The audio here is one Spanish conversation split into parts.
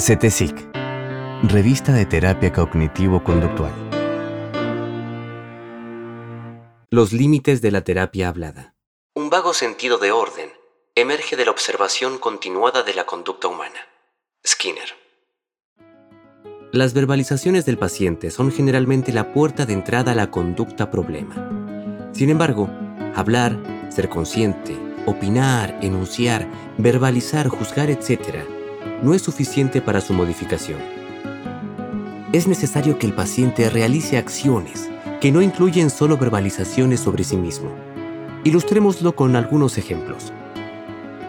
CETESIC, Revista de Terapia Cognitivo-Conductual. Los límites de la terapia hablada. Un vago sentido de orden emerge de la observación continuada de la conducta humana. Skinner. Las verbalizaciones del paciente son generalmente la puerta de entrada a la conducta problema. Sin embargo, hablar, ser consciente, opinar, enunciar, verbalizar, juzgar, etc., no es suficiente para su modificación. Es necesario que el paciente realice acciones que no incluyen solo verbalizaciones sobre sí mismo. Ilustrémoslo con algunos ejemplos.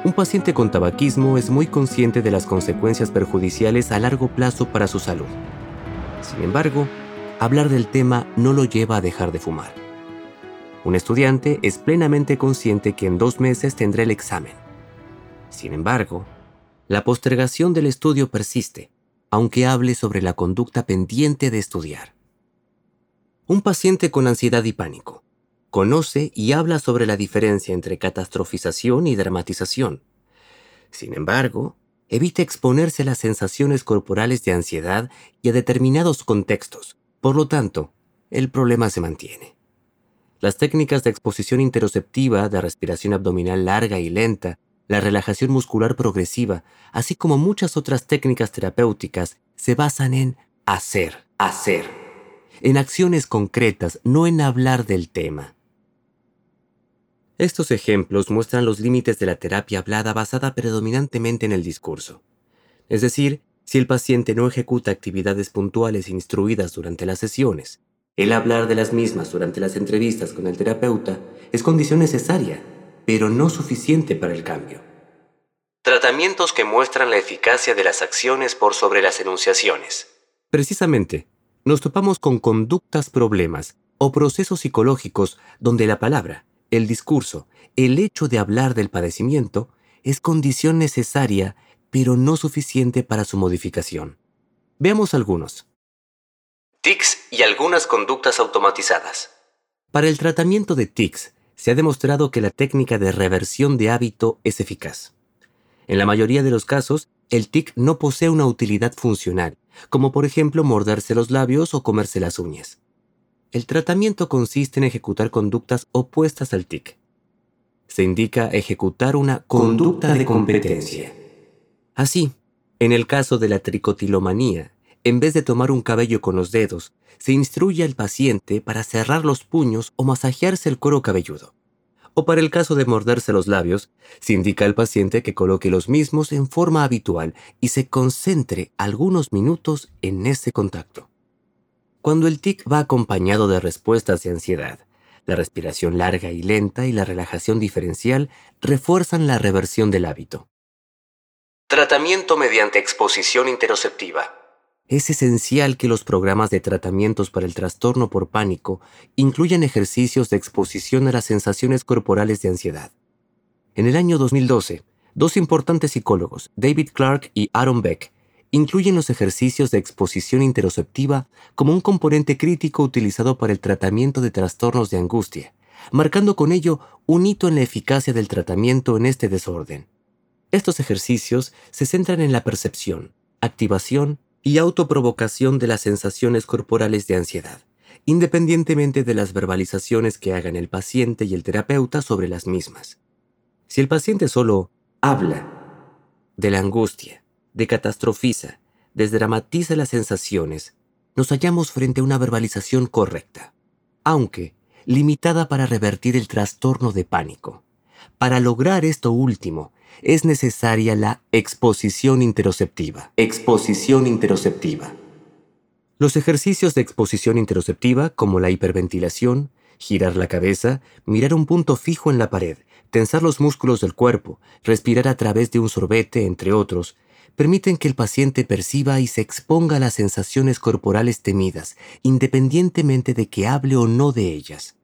Un paciente con tabaquismo es muy consciente de las consecuencias perjudiciales a largo plazo para su salud. Sin embargo, hablar del tema no lo lleva a dejar de fumar. Un estudiante es plenamente consciente que en dos meses tendrá el examen. Sin embargo, la postergación del estudio persiste, aunque hable sobre la conducta pendiente de estudiar. Un paciente con ansiedad y pánico conoce y habla sobre la diferencia entre catastrofización y dramatización. Sin embargo, evita exponerse a las sensaciones corporales de ansiedad y a determinados contextos. Por lo tanto, el problema se mantiene. Las técnicas de exposición interoceptiva, de respiración abdominal larga y lenta, la relajación muscular progresiva, así como muchas otras técnicas terapéuticas, se basan en hacer, hacer, en acciones concretas, no en hablar del tema. Estos ejemplos muestran los límites de la terapia hablada basada predominantemente en el discurso. Es decir, si el paciente no ejecuta actividades puntuales instruidas durante las sesiones, el hablar de las mismas durante las entrevistas con el terapeuta es condición necesaria pero no suficiente para el cambio. Tratamientos que muestran la eficacia de las acciones por sobre las enunciaciones. Precisamente, nos topamos con conductas problemas o procesos psicológicos donde la palabra, el discurso, el hecho de hablar del padecimiento es condición necesaria pero no suficiente para su modificación. Veamos algunos. TICs y algunas conductas automatizadas. Para el tratamiento de TICs, se ha demostrado que la técnica de reversión de hábito es eficaz. En la mayoría de los casos, el tic no posee una utilidad funcional, como por ejemplo morderse los labios o comerse las uñas. El tratamiento consiste en ejecutar conductas opuestas al tic. Se indica ejecutar una conducta de competencia. Así, en el caso de la tricotilomanía, en vez de tomar un cabello con los dedos, se instruye al paciente para cerrar los puños o masajearse el cuero cabelludo. O para el caso de morderse los labios, se indica al paciente que coloque los mismos en forma habitual y se concentre algunos minutos en ese contacto. Cuando el tic va acompañado de respuestas de ansiedad, la respiración larga y lenta y la relajación diferencial refuerzan la reversión del hábito. Tratamiento mediante exposición interoceptiva es esencial que los programas de tratamientos para el trastorno por pánico incluyan ejercicios de exposición a las sensaciones corporales de ansiedad. En el año 2012, dos importantes psicólogos, David Clark y Aaron Beck, incluyen los ejercicios de exposición interoceptiva como un componente crítico utilizado para el tratamiento de trastornos de angustia, marcando con ello un hito en la eficacia del tratamiento en este desorden. Estos ejercicios se centran en la percepción, activación y autoprovocación de las sensaciones corporales de ansiedad, independientemente de las verbalizaciones que hagan el paciente y el terapeuta sobre las mismas. Si el paciente solo habla de la angustia, decatastrofiza, desdramatiza las sensaciones, nos hallamos frente a una verbalización correcta, aunque limitada para revertir el trastorno de pánico. Para lograr esto último, es necesaria la exposición interoceptiva. Exposición interoceptiva. Los ejercicios de exposición interoceptiva, como la hiperventilación, girar la cabeza, mirar un punto fijo en la pared, tensar los músculos del cuerpo, respirar a través de un sorbete, entre otros, permiten que el paciente perciba y se exponga a las sensaciones corporales temidas, independientemente de que hable o no de ellas.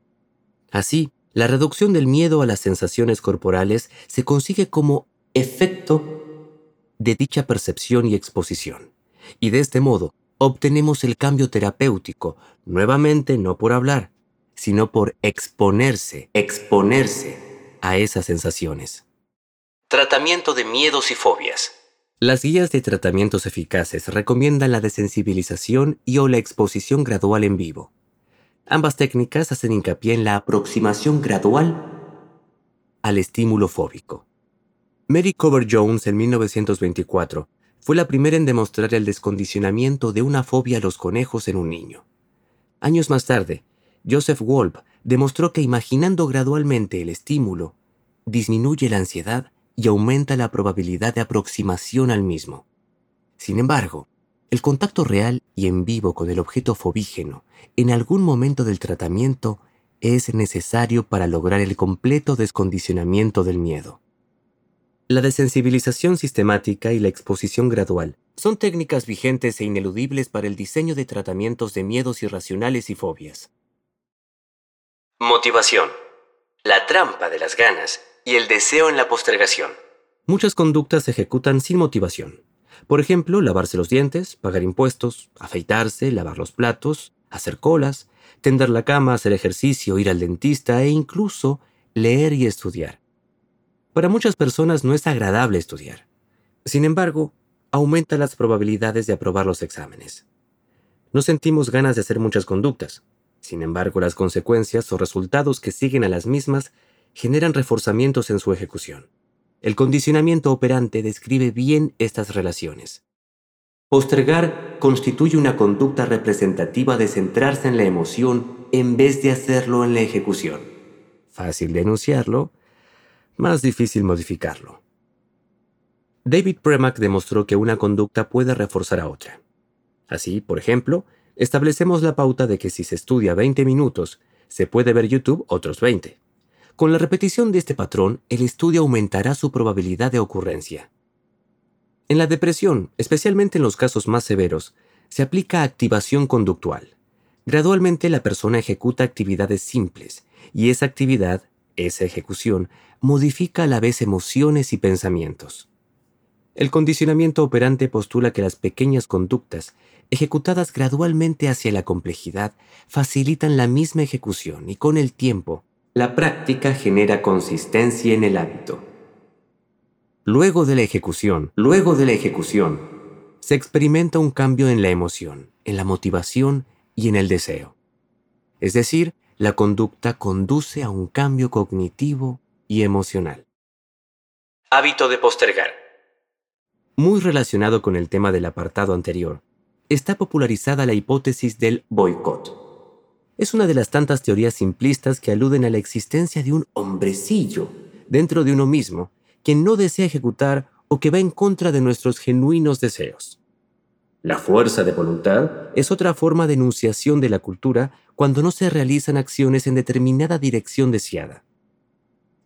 Así, la reducción del miedo a las sensaciones corporales se consigue como efecto de dicha percepción y exposición. Y de este modo obtenemos el cambio terapéutico, nuevamente no por hablar, sino por exponerse, exponerse a esas sensaciones. Tratamiento de miedos y fobias. Las guías de tratamientos eficaces recomiendan la desensibilización y o la exposición gradual en vivo. Ambas técnicas hacen hincapié en la aproximación gradual al estímulo fóbico. Mary Cover Jones en 1924 fue la primera en demostrar el descondicionamiento de una fobia a los conejos en un niño. Años más tarde, Joseph Wolf demostró que imaginando gradualmente el estímulo, disminuye la ansiedad y aumenta la probabilidad de aproximación al mismo. Sin embargo, el contacto real y en vivo con el objeto fobígeno en algún momento del tratamiento es necesario para lograr el completo descondicionamiento del miedo. La desensibilización sistemática y la exposición gradual son técnicas vigentes e ineludibles para el diseño de tratamientos de miedos irracionales y fobias. Motivación. La trampa de las ganas y el deseo en la postergación. Muchas conductas se ejecutan sin motivación. Por ejemplo, lavarse los dientes, pagar impuestos, afeitarse, lavar los platos, hacer colas, tender la cama, hacer ejercicio, ir al dentista e incluso leer y estudiar. Para muchas personas no es agradable estudiar. Sin embargo, aumenta las probabilidades de aprobar los exámenes. No sentimos ganas de hacer muchas conductas. Sin embargo, las consecuencias o resultados que siguen a las mismas generan reforzamientos en su ejecución. El condicionamiento operante describe bien estas relaciones. Postergar constituye una conducta representativa de centrarse en la emoción en vez de hacerlo en la ejecución. Fácil de enunciarlo, más difícil modificarlo. David Premack demostró que una conducta puede reforzar a otra. Así, por ejemplo, establecemos la pauta de que si se estudia 20 minutos, se puede ver YouTube otros 20. Con la repetición de este patrón, el estudio aumentará su probabilidad de ocurrencia. En la depresión, especialmente en los casos más severos, se aplica activación conductual. Gradualmente la persona ejecuta actividades simples, y esa actividad, esa ejecución, modifica a la vez emociones y pensamientos. El condicionamiento operante postula que las pequeñas conductas, ejecutadas gradualmente hacia la complejidad, facilitan la misma ejecución y con el tiempo la práctica genera consistencia en el hábito. Luego de la ejecución, luego de la ejecución, se experimenta un cambio en la emoción, en la motivación y en el deseo. Es decir, la conducta conduce a un cambio cognitivo y emocional. Hábito de postergar. Muy relacionado con el tema del apartado anterior, está popularizada la hipótesis del boicot es una de las tantas teorías simplistas que aluden a la existencia de un hombrecillo dentro de uno mismo, quien no desea ejecutar o que va en contra de nuestros genuinos deseos. La fuerza de voluntad es otra forma de enunciación de la cultura cuando no se realizan acciones en determinada dirección deseada.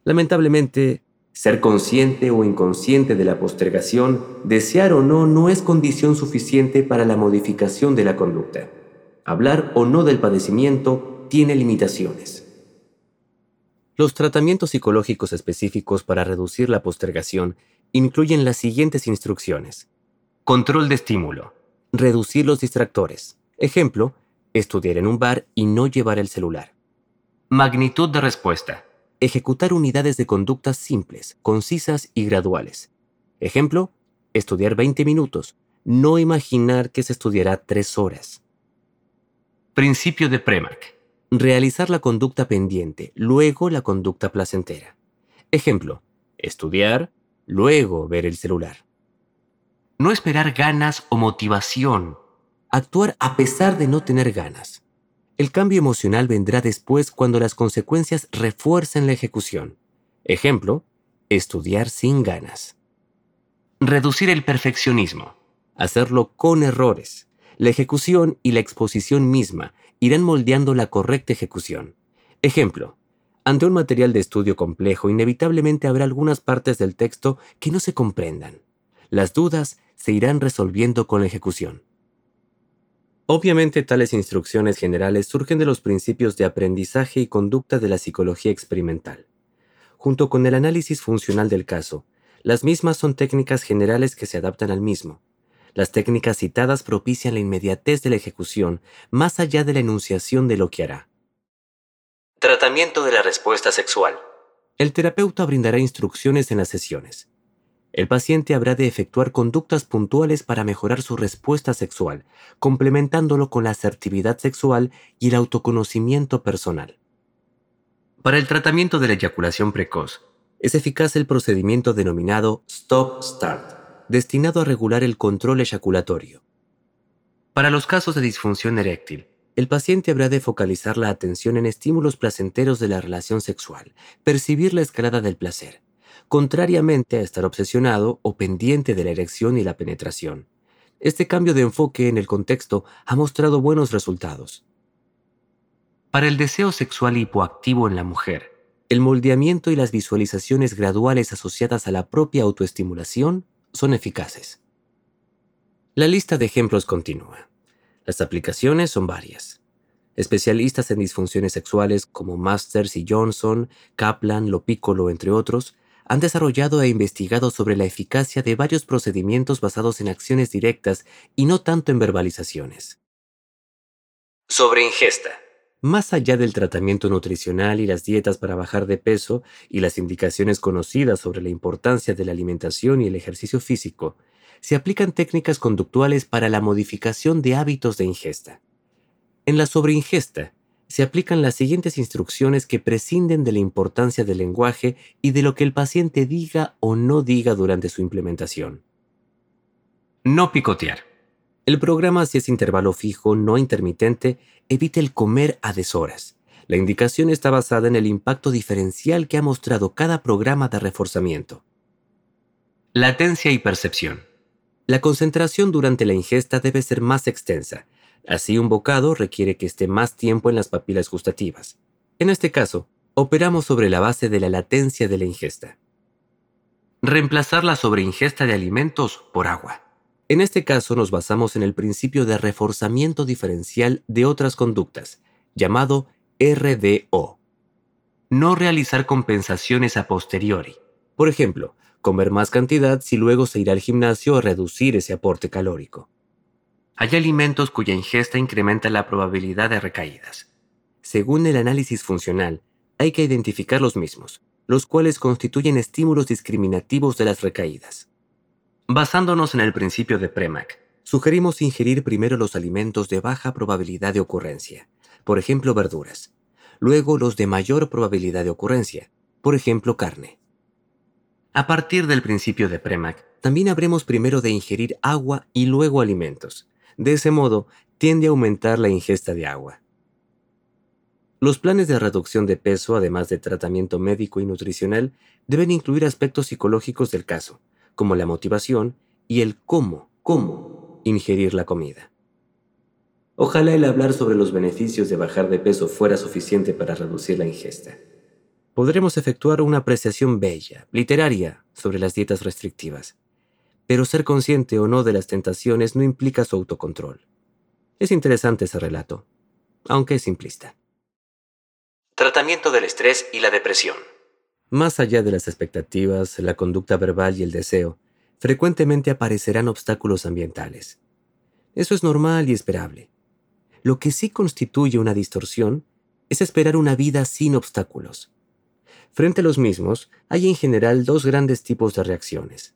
Lamentablemente, ser consciente o inconsciente de la postergación, desear o no, no es condición suficiente para la modificación de la conducta hablar o no del padecimiento tiene limitaciones. Los tratamientos psicológicos específicos para reducir la postergación incluyen las siguientes instrucciones. Control de estímulo. Reducir los distractores. Ejemplo, estudiar en un bar y no llevar el celular. Magnitud de respuesta. Ejecutar unidades de conductas simples, concisas y graduales. Ejemplo, estudiar 20 minutos, no imaginar que se estudiará 3 horas. Principio de Premack. Realizar la conducta pendiente, luego la conducta placentera. Ejemplo, estudiar, luego ver el celular. No esperar ganas o motivación. Actuar a pesar de no tener ganas. El cambio emocional vendrá después cuando las consecuencias refuercen la ejecución. Ejemplo, estudiar sin ganas. Reducir el perfeccionismo. Hacerlo con errores. La ejecución y la exposición misma irán moldeando la correcta ejecución. Ejemplo, ante un material de estudio complejo, inevitablemente habrá algunas partes del texto que no se comprendan. Las dudas se irán resolviendo con la ejecución. Obviamente tales instrucciones generales surgen de los principios de aprendizaje y conducta de la psicología experimental. Junto con el análisis funcional del caso, las mismas son técnicas generales que se adaptan al mismo, las técnicas citadas propician la inmediatez de la ejecución, más allá de la enunciación de lo que hará. Tratamiento de la respuesta sexual. El terapeuta brindará instrucciones en las sesiones. El paciente habrá de efectuar conductas puntuales para mejorar su respuesta sexual, complementándolo con la asertividad sexual y el autoconocimiento personal. Para el tratamiento de la eyaculación precoz, es eficaz el procedimiento denominado Stop-Start, destinado a regular el control eyaculatorio. Para los casos de disfunción eréctil, el paciente habrá de focalizar la atención en estímulos placenteros de la relación sexual, percibir la escalada del placer, contrariamente a estar obsesionado o pendiente de la erección y la penetración. Este cambio de enfoque en el contexto ha mostrado buenos resultados. Para el deseo sexual hipoactivo en la mujer, el moldeamiento y las visualizaciones graduales asociadas a la propia autoestimulación son eficaces. La lista de ejemplos continúa. Las aplicaciones son varias. Especialistas en disfunciones sexuales como Masters y Johnson, Kaplan, Lopicolo, entre otros, han desarrollado e investigado sobre la eficacia de varios procedimientos basados en acciones directas y no tanto en verbalizaciones. Sobre ingesta. Más allá del tratamiento nutricional y las dietas para bajar de peso y las indicaciones conocidas sobre la importancia de la alimentación y el ejercicio físico, se aplican técnicas conductuales para la modificación de hábitos de ingesta. En la sobreingesta, se aplican las siguientes instrucciones que prescinden de la importancia del lenguaje y de lo que el paciente diga o no diga durante su implementación. No picotear. El programa, si es intervalo fijo, no intermitente, evita el comer a deshoras. La indicación está basada en el impacto diferencial que ha mostrado cada programa de reforzamiento. Latencia y percepción. La concentración durante la ingesta debe ser más extensa, Así un bocado requiere que esté más tiempo en las papilas gustativas. En este caso, operamos sobre la base de la latencia de la ingesta. Reemplazar la sobreingesta de alimentos por agua. En este caso nos basamos en el principio de reforzamiento diferencial de otras conductas, llamado RDO. No realizar compensaciones a posteriori. Por ejemplo, comer más cantidad si luego se irá al gimnasio a reducir ese aporte calórico. Hay alimentos cuya ingesta incrementa la probabilidad de recaídas. Según el análisis funcional, hay que identificar los mismos, los cuales constituyen estímulos discriminativos de las recaídas. Basándonos en el principio de Premack, sugerimos ingerir primero los alimentos de baja probabilidad de ocurrencia, por ejemplo verduras, luego los de mayor probabilidad de ocurrencia, por ejemplo carne. A partir del principio de Premack, también habremos primero de ingerir agua y luego alimentos, de ese modo, tiende a aumentar la ingesta de agua. Los planes de reducción de peso, además de tratamiento médico y nutricional, deben incluir aspectos psicológicos del caso, como la motivación y el cómo, cómo ingerir la comida. Ojalá el hablar sobre los beneficios de bajar de peso fuera suficiente para reducir la ingesta. Podremos efectuar una apreciación bella, literaria, sobre las dietas restrictivas pero ser consciente o no de las tentaciones no implica su autocontrol. Es interesante ese relato, aunque es simplista. Tratamiento del estrés y la depresión. Más allá de las expectativas, la conducta verbal y el deseo, frecuentemente aparecerán obstáculos ambientales. Eso es normal y esperable. Lo que sí constituye una distorsión es esperar una vida sin obstáculos. Frente a los mismos, hay en general dos grandes tipos de reacciones.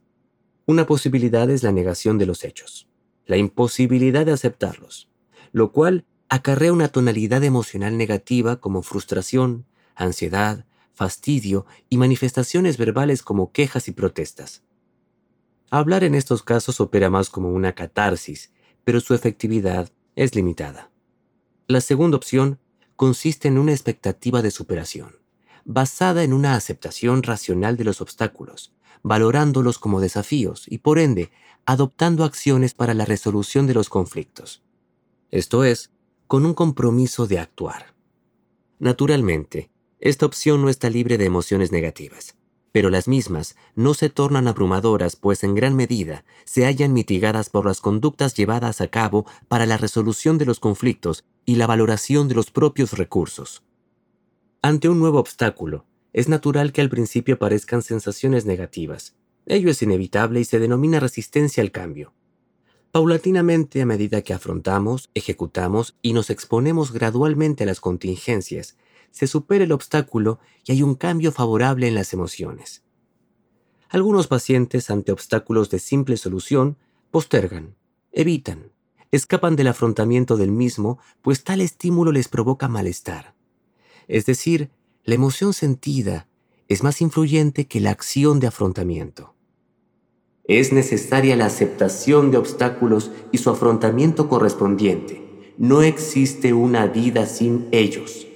Una posibilidad es la negación de los hechos, la imposibilidad de aceptarlos, lo cual acarrea una tonalidad emocional negativa como frustración, ansiedad, fastidio y manifestaciones verbales como quejas y protestas. Hablar en estos casos opera más como una catarsis, pero su efectividad es limitada. La segunda opción consiste en una expectativa de superación, basada en una aceptación racional de los obstáculos, valorándolos como desafíos y por ende adoptando acciones para la resolución de los conflictos. Esto es, con un compromiso de actuar. Naturalmente, esta opción no está libre de emociones negativas, pero las mismas no se tornan abrumadoras pues en gran medida se hallan mitigadas por las conductas llevadas a cabo para la resolución de los conflictos y la valoración de los propios recursos. Ante un nuevo obstáculo, es natural que al principio aparezcan sensaciones negativas. Ello es inevitable y se denomina resistencia al cambio. Paulatinamente, a medida que afrontamos, ejecutamos y nos exponemos gradualmente a las contingencias, se supera el obstáculo y hay un cambio favorable en las emociones. Algunos pacientes, ante obstáculos de simple solución, postergan, evitan, escapan del afrontamiento del mismo, pues tal estímulo les provoca malestar. Es decir, la emoción sentida es más influyente que la acción de afrontamiento. Es necesaria la aceptación de obstáculos y su afrontamiento correspondiente. No existe una vida sin ellos.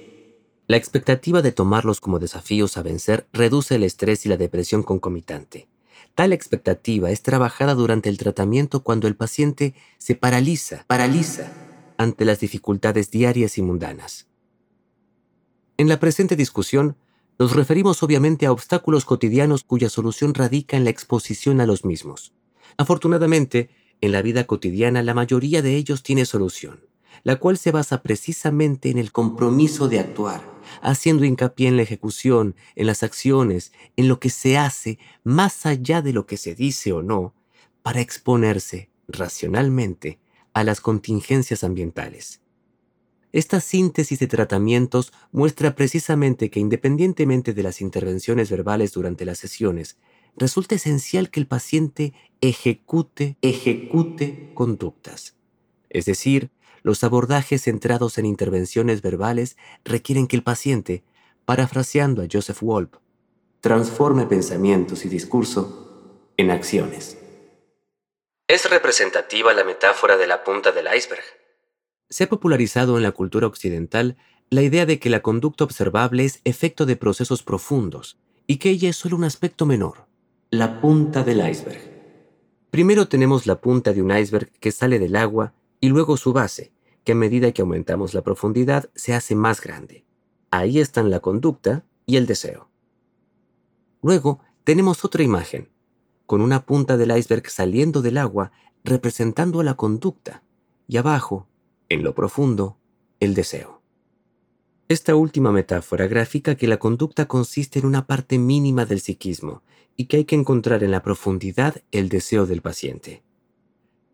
La expectativa de tomarlos como desafíos a vencer reduce el estrés y la depresión concomitante. Tal expectativa es trabajada durante el tratamiento cuando el paciente se paraliza, paraliza ante las dificultades diarias y mundanas. En la presente discusión, nos referimos obviamente a obstáculos cotidianos cuya solución radica en la exposición a los mismos. Afortunadamente, en la vida cotidiana la mayoría de ellos tiene solución, la cual se basa precisamente en el compromiso de actuar, haciendo hincapié en la ejecución, en las acciones, en lo que se hace más allá de lo que se dice o no, para exponerse racionalmente a las contingencias ambientales. Esta síntesis de tratamientos muestra precisamente que independientemente de las intervenciones verbales durante las sesiones, resulta esencial que el paciente ejecute, ejecute conductas. Es decir, los abordajes centrados en intervenciones verbales requieren que el paciente, parafraseando a Joseph Wolpe, transforme pensamientos y discurso en acciones. Es representativa la metáfora de la punta del iceberg se ha popularizado en la cultura occidental la idea de que la conducta observable es efecto de procesos profundos y que ella es solo un aspecto menor, la punta del iceberg. Primero tenemos la punta de un iceberg que sale del agua y luego su base, que a medida que aumentamos la profundidad se hace más grande. Ahí están la conducta y el deseo. Luego tenemos otra imagen, con una punta del iceberg saliendo del agua representando a la conducta, y abajo en lo profundo, el deseo. Esta última metáfora grafica que la conducta consiste en una parte mínima del psiquismo y que hay que encontrar en la profundidad el deseo del paciente.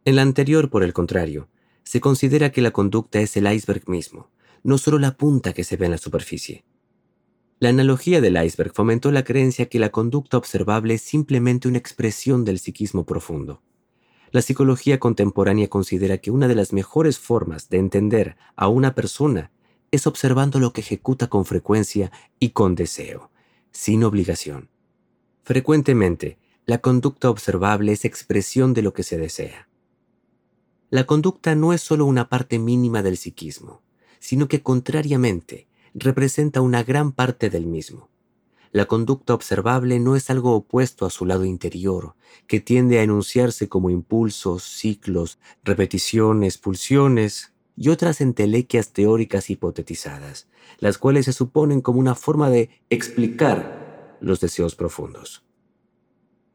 En la anterior, por el contrario, se considera que la conducta es el iceberg mismo, no solo la punta que se ve en la superficie. La analogía del iceberg fomentó la creencia que la conducta observable es simplemente una expresión del psiquismo profundo. La psicología contemporánea considera que una de las mejores formas de entender a una persona es observando lo que ejecuta con frecuencia y con deseo, sin obligación. Frecuentemente, la conducta observable es expresión de lo que se desea. La conducta no es solo una parte mínima del psiquismo, sino que contrariamente representa una gran parte del mismo. La conducta observable no es algo opuesto a su lado interior, que tiende a enunciarse como impulsos, ciclos, repeticiones, pulsiones y otras entelequias teóricas hipotetizadas, las cuales se suponen como una forma de explicar los deseos profundos.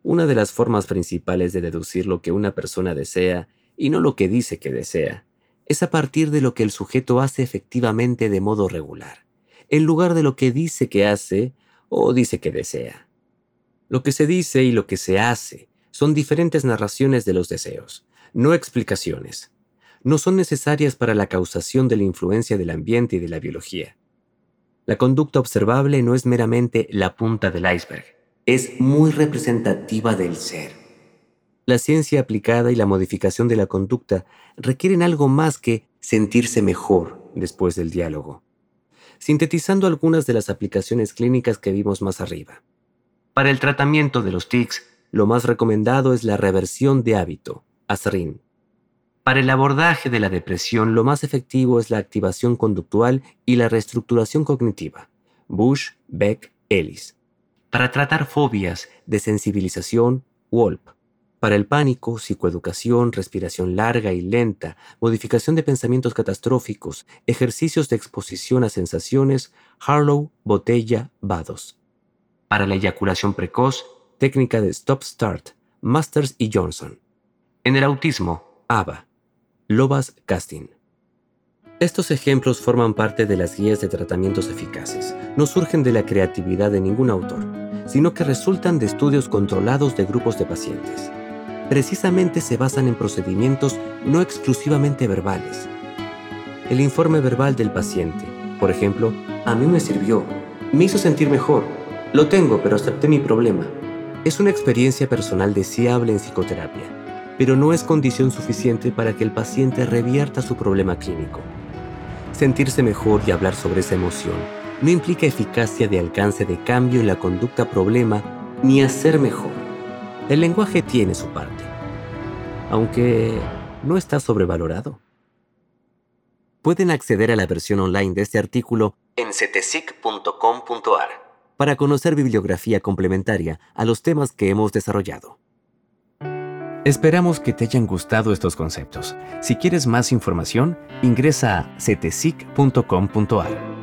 Una de las formas principales de deducir lo que una persona desea y no lo que dice que desea, es a partir de lo que el sujeto hace efectivamente de modo regular, en lugar de lo que dice que hace o dice que desea. Lo que se dice y lo que se hace son diferentes narraciones de los deseos, no explicaciones. No son necesarias para la causación de la influencia del ambiente y de la biología. La conducta observable no es meramente la punta del iceberg, es muy representativa del ser. La ciencia aplicada y la modificación de la conducta requieren algo más que sentirse mejor después del diálogo sintetizando algunas de las aplicaciones clínicas que vimos más arriba. Para el tratamiento de los tics, lo más recomendado es la reversión de hábito, ASRIN. Para el abordaje de la depresión, lo más efectivo es la activación conductual y la reestructuración cognitiva, Bush, Beck, Ellis. Para tratar fobias, de sensibilización, WOLP. Para el pánico, psicoeducación, respiración larga y lenta, modificación de pensamientos catastróficos, ejercicios de exposición a sensaciones, Harlow, Botella, Vados. Para la eyaculación precoz, técnica de Stop-Start, Masters y Johnson. En el autismo, ABA, Lobas Casting. Estos ejemplos forman parte de las guías de tratamientos eficaces. No surgen de la creatividad de ningún autor, sino que resultan de estudios controlados de grupos de pacientes precisamente se basan en procedimientos no exclusivamente verbales. El informe verbal del paciente, por ejemplo, a mí me sirvió, me hizo sentir mejor, lo tengo, pero acepté mi problema. Es una experiencia personal deseable en psicoterapia, pero no es condición suficiente para que el paciente revierta su problema clínico. Sentirse mejor y hablar sobre esa emoción no implica eficacia de alcance de cambio en la conducta problema ni hacer mejor. El lenguaje tiene su parte, aunque no está sobrevalorado. Pueden acceder a la versión online de este artículo en cetesic.com.ar para conocer bibliografía complementaria a los temas que hemos desarrollado. Esperamos que te hayan gustado estos conceptos. Si quieres más información, ingresa a cetesic.com.ar.